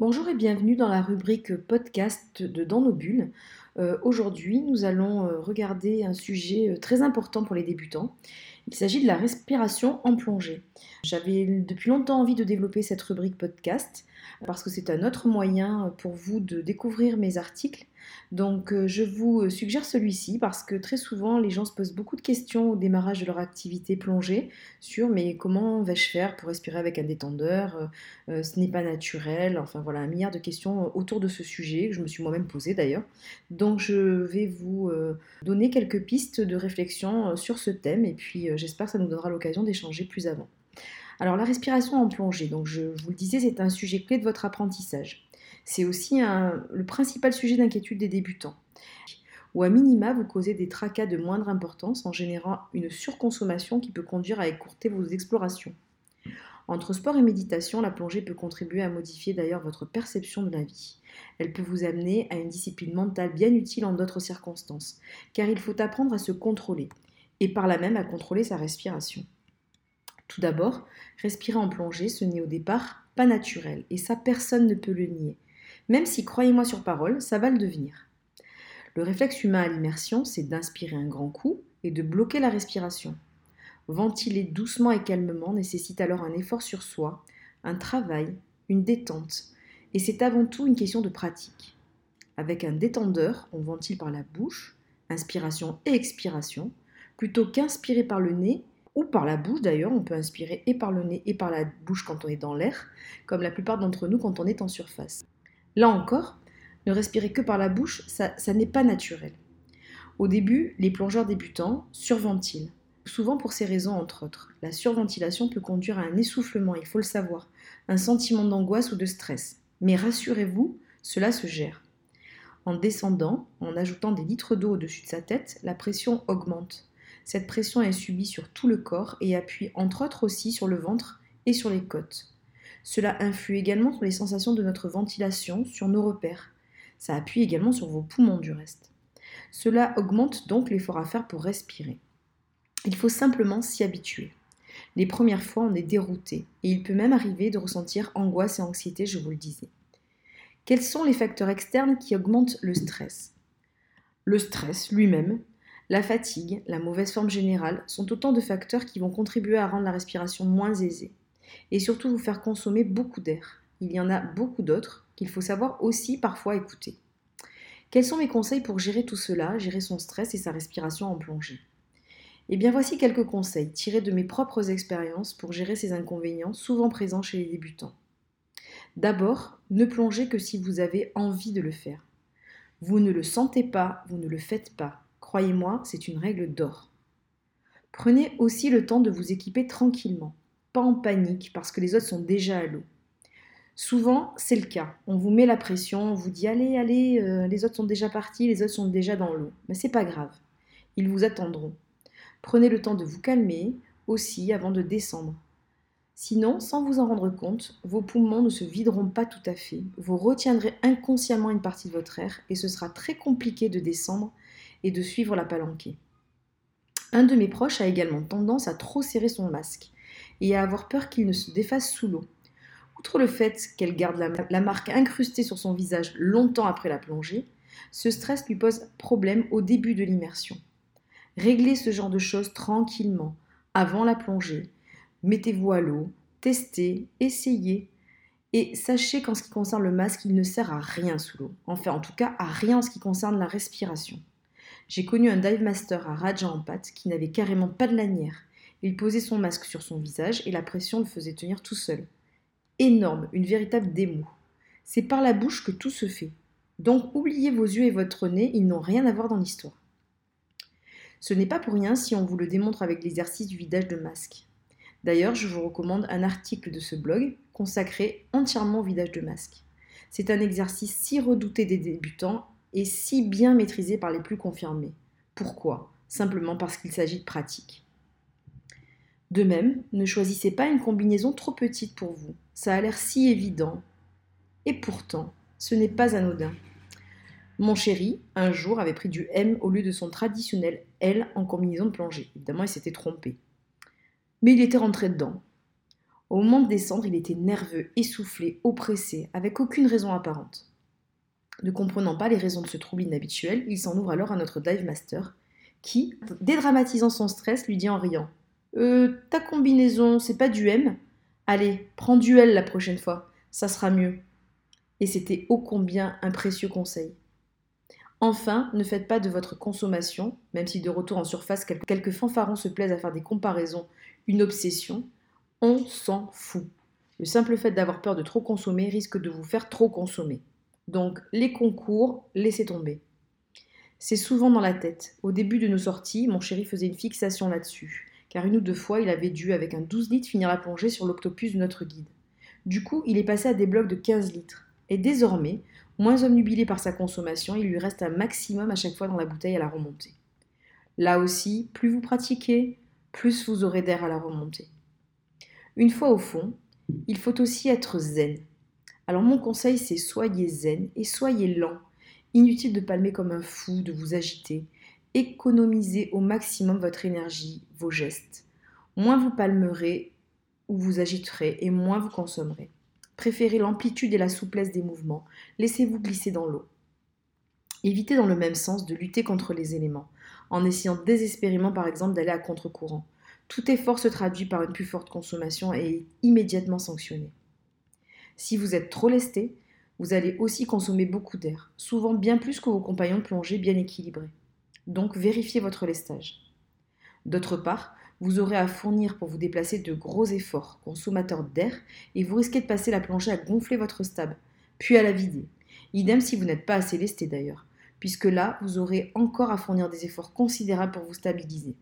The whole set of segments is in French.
Bonjour et bienvenue dans la rubrique podcast de Dans nos bulles. Euh, aujourd'hui, nous allons euh, regarder un sujet euh, très important pour les débutants. Il s'agit de la respiration en plongée. J'avais depuis longtemps envie de développer cette rubrique podcast parce que c'est un autre moyen pour vous de découvrir mes articles. Donc euh, je vous suggère celui-ci parce que très souvent les gens se posent beaucoup de questions au démarrage de leur activité plongée sur mais comment vais-je faire pour respirer avec un détendeur? Euh, euh, Ce n'est pas naturel. Enfin voilà, un milliard de questions autour de ce sujet que je me suis moi-même posé d'ailleurs. Donc je vais vous donner quelques pistes de réflexion sur ce thème et puis j'espère que ça nous donnera l'occasion d'échanger plus avant. Alors la respiration en plongée, donc je vous le disais, c'est un sujet clé de votre apprentissage. C'est aussi le principal sujet d'inquiétude des débutants. Ou à minima, vous causez des tracas de moindre importance en générant une surconsommation qui peut conduire à écourter vos explorations. Entre sport et méditation, la plongée peut contribuer à modifier d'ailleurs votre perception de la vie. Elle peut vous amener à une discipline mentale bien utile en d'autres circonstances, car il faut apprendre à se contrôler, et par là même à contrôler sa respiration. Tout d'abord, respirer en plongée, ce n'est au départ pas naturel, et ça personne ne peut le nier. Même si, croyez-moi sur parole, ça va le devenir. Le réflexe humain à l'immersion, c'est d'inspirer un grand coup et de bloquer la respiration. Ventiler doucement et calmement nécessite alors un effort sur soi, un travail, une détente, et c'est avant tout une question de pratique. Avec un détendeur, on ventile par la bouche, inspiration et expiration, plutôt qu'inspirer par le nez ou par la bouche d'ailleurs, on peut inspirer et par le nez et par la bouche quand on est dans l'air, comme la plupart d'entre nous quand on est en surface. Là encore, ne respirer que par la bouche, ça, n'est pas naturel. Au début, les plongeurs débutants surventilent, souvent pour ces raisons entre autres. La surventilation peut conduire à un essoufflement, il faut le savoir, un sentiment d'angoisse ou de stress. Mais rassurez-vous, cela se gère. En descendant, en ajoutant des litres d'eau au-dessus de sa tête, la pression augmente. Cette pression est subie sur tout le corps et appuie entre autres aussi sur le ventre et sur les côtes. Cela influe également sur les sensations de notre ventilation, sur nos repères. Ça appuie également sur vos poumons du reste. Cela augmente donc l'effort à faire pour respirer. Il faut simplement s'y habituer. Les premières fois, on est dérouté et il peut même arriver de ressentir angoisse et anxiété, je vous le disais. Quels sont les facteurs externes qui augmentent le stress? Le stress lui-même, la fatigue, la mauvaise forme générale sont autant de facteurs qui vont contribuer à rendre la respiration moins aisée et surtout vous faire consommer beaucoup d'air. Il y en a beaucoup d'autres qu'il faut savoir aussi parfois écouter. Quels sont mes conseils pour gérer tout cela, gérer son stress et sa respiration en plongée? Eh bien voici quelques conseils tirés de mes propres expériences pour gérer ces inconvénients souvent présents chez les débutants. D'abord, ne plongez que si vous avez envie de le faire. Vous ne le sentez pas, vous ne le faites pas. Croyez-moi, c'est une règle d'or. Prenez aussi le temps de vous équiper tranquillement, pas en panique parce que les autres sont déjà à l'eau. Souvent, c'est le cas. On vous met la pression, on vous dit allez, allez, euh, les autres sont déjà partis, les autres sont déjà dans l'eau. Mais c'est pas grave. Ils vous attendront. Prenez le temps de vous calmer aussi avant de descendre. Sinon, sans vous en rendre compte, vos poumons ne se videront pas tout à fait. Vous retiendrez inconsciemment une partie de votre air et ce sera très compliqué de descendre et de suivre la palanquée. Un de mes proches a également tendance à trop serrer son masque et à avoir peur qu'il ne se défasse sous l'eau. Outre le fait qu'elle garde la, marque incrustée sur son visage longtemps après la plongée, ce stress lui pose problème au début de l'immersion. Réglez ce genre de choses tranquillement, avant la plongée. Mettez-vous à l'eau, testez, essayez. Et sachez qu'en ce qui concerne le masque, il ne sert à rien sous l'eau. Enfin, en tout cas, à rien en ce qui concerne la respiration. J'ai connu un dive master à Raja en pâte qui n'avait carrément pas de lanière. Il posait son masque sur son visage et la pression le faisait tenir tout seul. Énorme, une véritable démo. C'est par la bouche que tout se fait. Donc oubliez vos yeux et votre nez, ils n'ont rien à voir dans l'histoire. Ce n'est pas pour rien si on vous le démontre avec l'exercice du vidage de masque. D'ailleurs, je vous recommande un article de ce blog consacré entièrement au vidage de masque. C'est un exercice si redouté des débutants et si bien maîtrisé par les plus confirmés. Pourquoi? Simplement parce qu'il s'agit de pratique. De même, ne choisissez pas une combinaison trop petite pour vous. Ça a l'air si évident. Et pourtant, ce n'est pas anodin. Mon chéri, un jour, avait pris du M au lieu de son traditionnel L en combinaison de plongée. Évidemment, il s'était trompé. Mais il était rentré dedans. Au moment de descendre, il était nerveux, essoufflé, oppressé, avec aucune raison apparente. Ne comprenant pas les raisons de ce trouble inhabituel, il s'en ouvre alors à notre dive master, qui, dédramatisant son stress, lui dit en riant Euh, ta combinaison, c'est pas du M Allez, prends du L la prochaine fois, ça sera mieux. Et c'était ô combien un précieux conseil. Enfin, ne faites pas de votre consommation, même si de retour en surface quelques fanfarons se plaisent à faire des comparaisons, une obsession, on s'en fout. Le simple fait d'avoir peur de trop consommer risque de vous faire trop consommer. Donc les concours, laissez tomber. C'est souvent dans la tête. Au début de nos sorties, mon chéri faisait une fixation là-dessus, car une ou deux fois, il avait dû, avec un 12 litres, finir la plongée sur l'octopus de notre guide. Du coup, il est passé à des blocs de 15 litres. Et désormais, moins omnubilé par sa consommation, il lui reste un maximum à chaque fois dans la bouteille à la remontée. Là aussi, plus vous pratiquez, plus vous aurez d'air à la remontée. Une fois au fond, il faut aussi être zen. Alors mon conseil c'est soyez zen et soyez lent. Inutile de palmer comme un fou, de vous agiter. Économisez au maximum votre énergie, vos gestes. Moins vous palmerez ou vous agiterez et moins vous consommerez. Préférez l'amplitude et la souplesse des mouvements. Laissez-vous glisser dans l'eau. Évitez dans le même sens de lutter contre les éléments, en essayant désespérément par exemple d'aller à contre-courant. Tout effort se traduit par une plus forte consommation et est immédiatement sanctionné. Si vous êtes trop lesté, vous allez aussi consommer beaucoup d'air, souvent bien plus que vos compagnons de plongée bien équilibrés. Donc vérifiez votre lestage. D'autre part, vous aurez à fournir pour vous déplacer de gros efforts consommateurs d'air et vous risquez de passer la plongée à gonfler votre stab, puis à la vider. Idem si vous n'êtes pas assez lesté d'ailleurs, puisque là, vous aurez encore à fournir des efforts considérables pour vous stabiliser.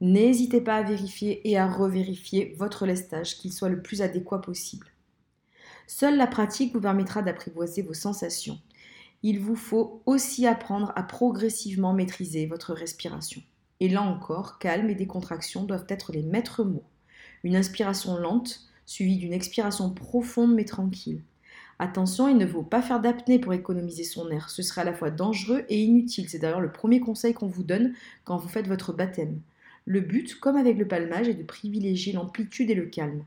N'hésitez pas à vérifier et à revérifier votre lestage, qu'il soit le plus adéquat possible. Seule la pratique vous permettra d'apprivoiser vos sensations. Il vous faut aussi apprendre à progressivement maîtriser votre respiration. Et là encore, calme et décontraction doivent être les maîtres mots. Une inspiration lente, suivie d'une expiration profonde mais tranquille. Attention, il ne faut pas faire d'apnée pour économiser son air. Ce serait à la fois dangereux et inutile. C'est d'ailleurs le premier conseil qu'on vous donne quand vous faites votre baptême. Le but, comme avec le palmage, est de privilégier l'amplitude et le calme.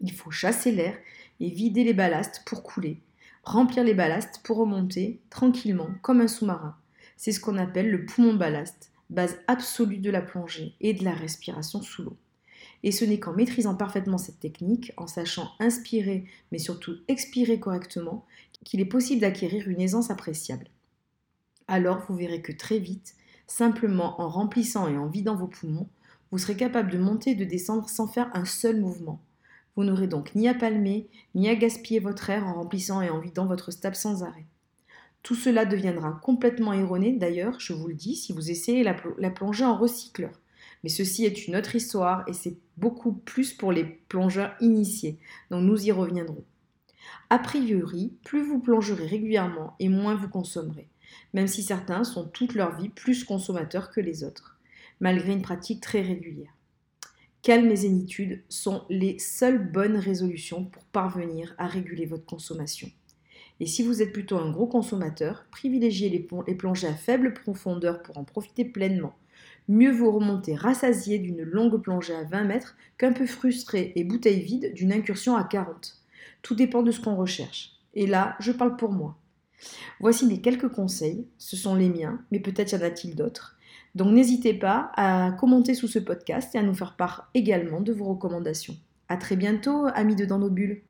Il faut chasser l'air et vider les ballastes pour couler, remplir les ballastes pour remonter tranquillement comme un sous-marin. C'est ce qu'on appelle le poumon ballast, base absolue de la plongée et de la respiration sous l'eau. Et ce n'est qu'en maîtrisant parfaitement cette technique, en sachant inspirer mais surtout expirer correctement, qu'il est possible d'acquérir une aisance appréciable. Alors vous verrez que très vite, Simplement en remplissant et en vidant vos poumons, vous serez capable de monter et de descendre sans faire un seul mouvement. Vous n'aurez donc ni à palmer, ni à gaspiller votre air en remplissant et en vidant votre stable sans arrêt. Tout cela deviendra complètement erroné, d'ailleurs, je vous le dis, si vous essayez la, la plongée en recycleur. Mais ceci est une autre histoire et c'est beaucoup plus pour les plongeurs initiés, donc nous y reviendrons. A priori, plus vous plongerez régulièrement et moins vous consommerez même si certains sont toute leur vie plus consommateurs que les autres, malgré une pratique très régulière. Calme et zénitude sont les seules bonnes résolutions pour parvenir à réguler votre consommation. Et si vous êtes plutôt un gros consommateur, privilégiez les, plongées à faible profondeur pour en profiter pleinement. Mieux vous remonter rassasié d'une longue plongée à 20 mètres qu'un peu frustré et bouteille vide d'une incursion à 40. Tout dépend de ce qu'on recherche. Et là, je parle pour moi. Voici les quelques conseils, ce sont les miens, mais peut-être y en a-t-il d'autres. Donc n'hésitez pas à commenter sous ce podcast et à nous faire part également de vos recommandations. A très bientôt, amis de Dans nos bulles.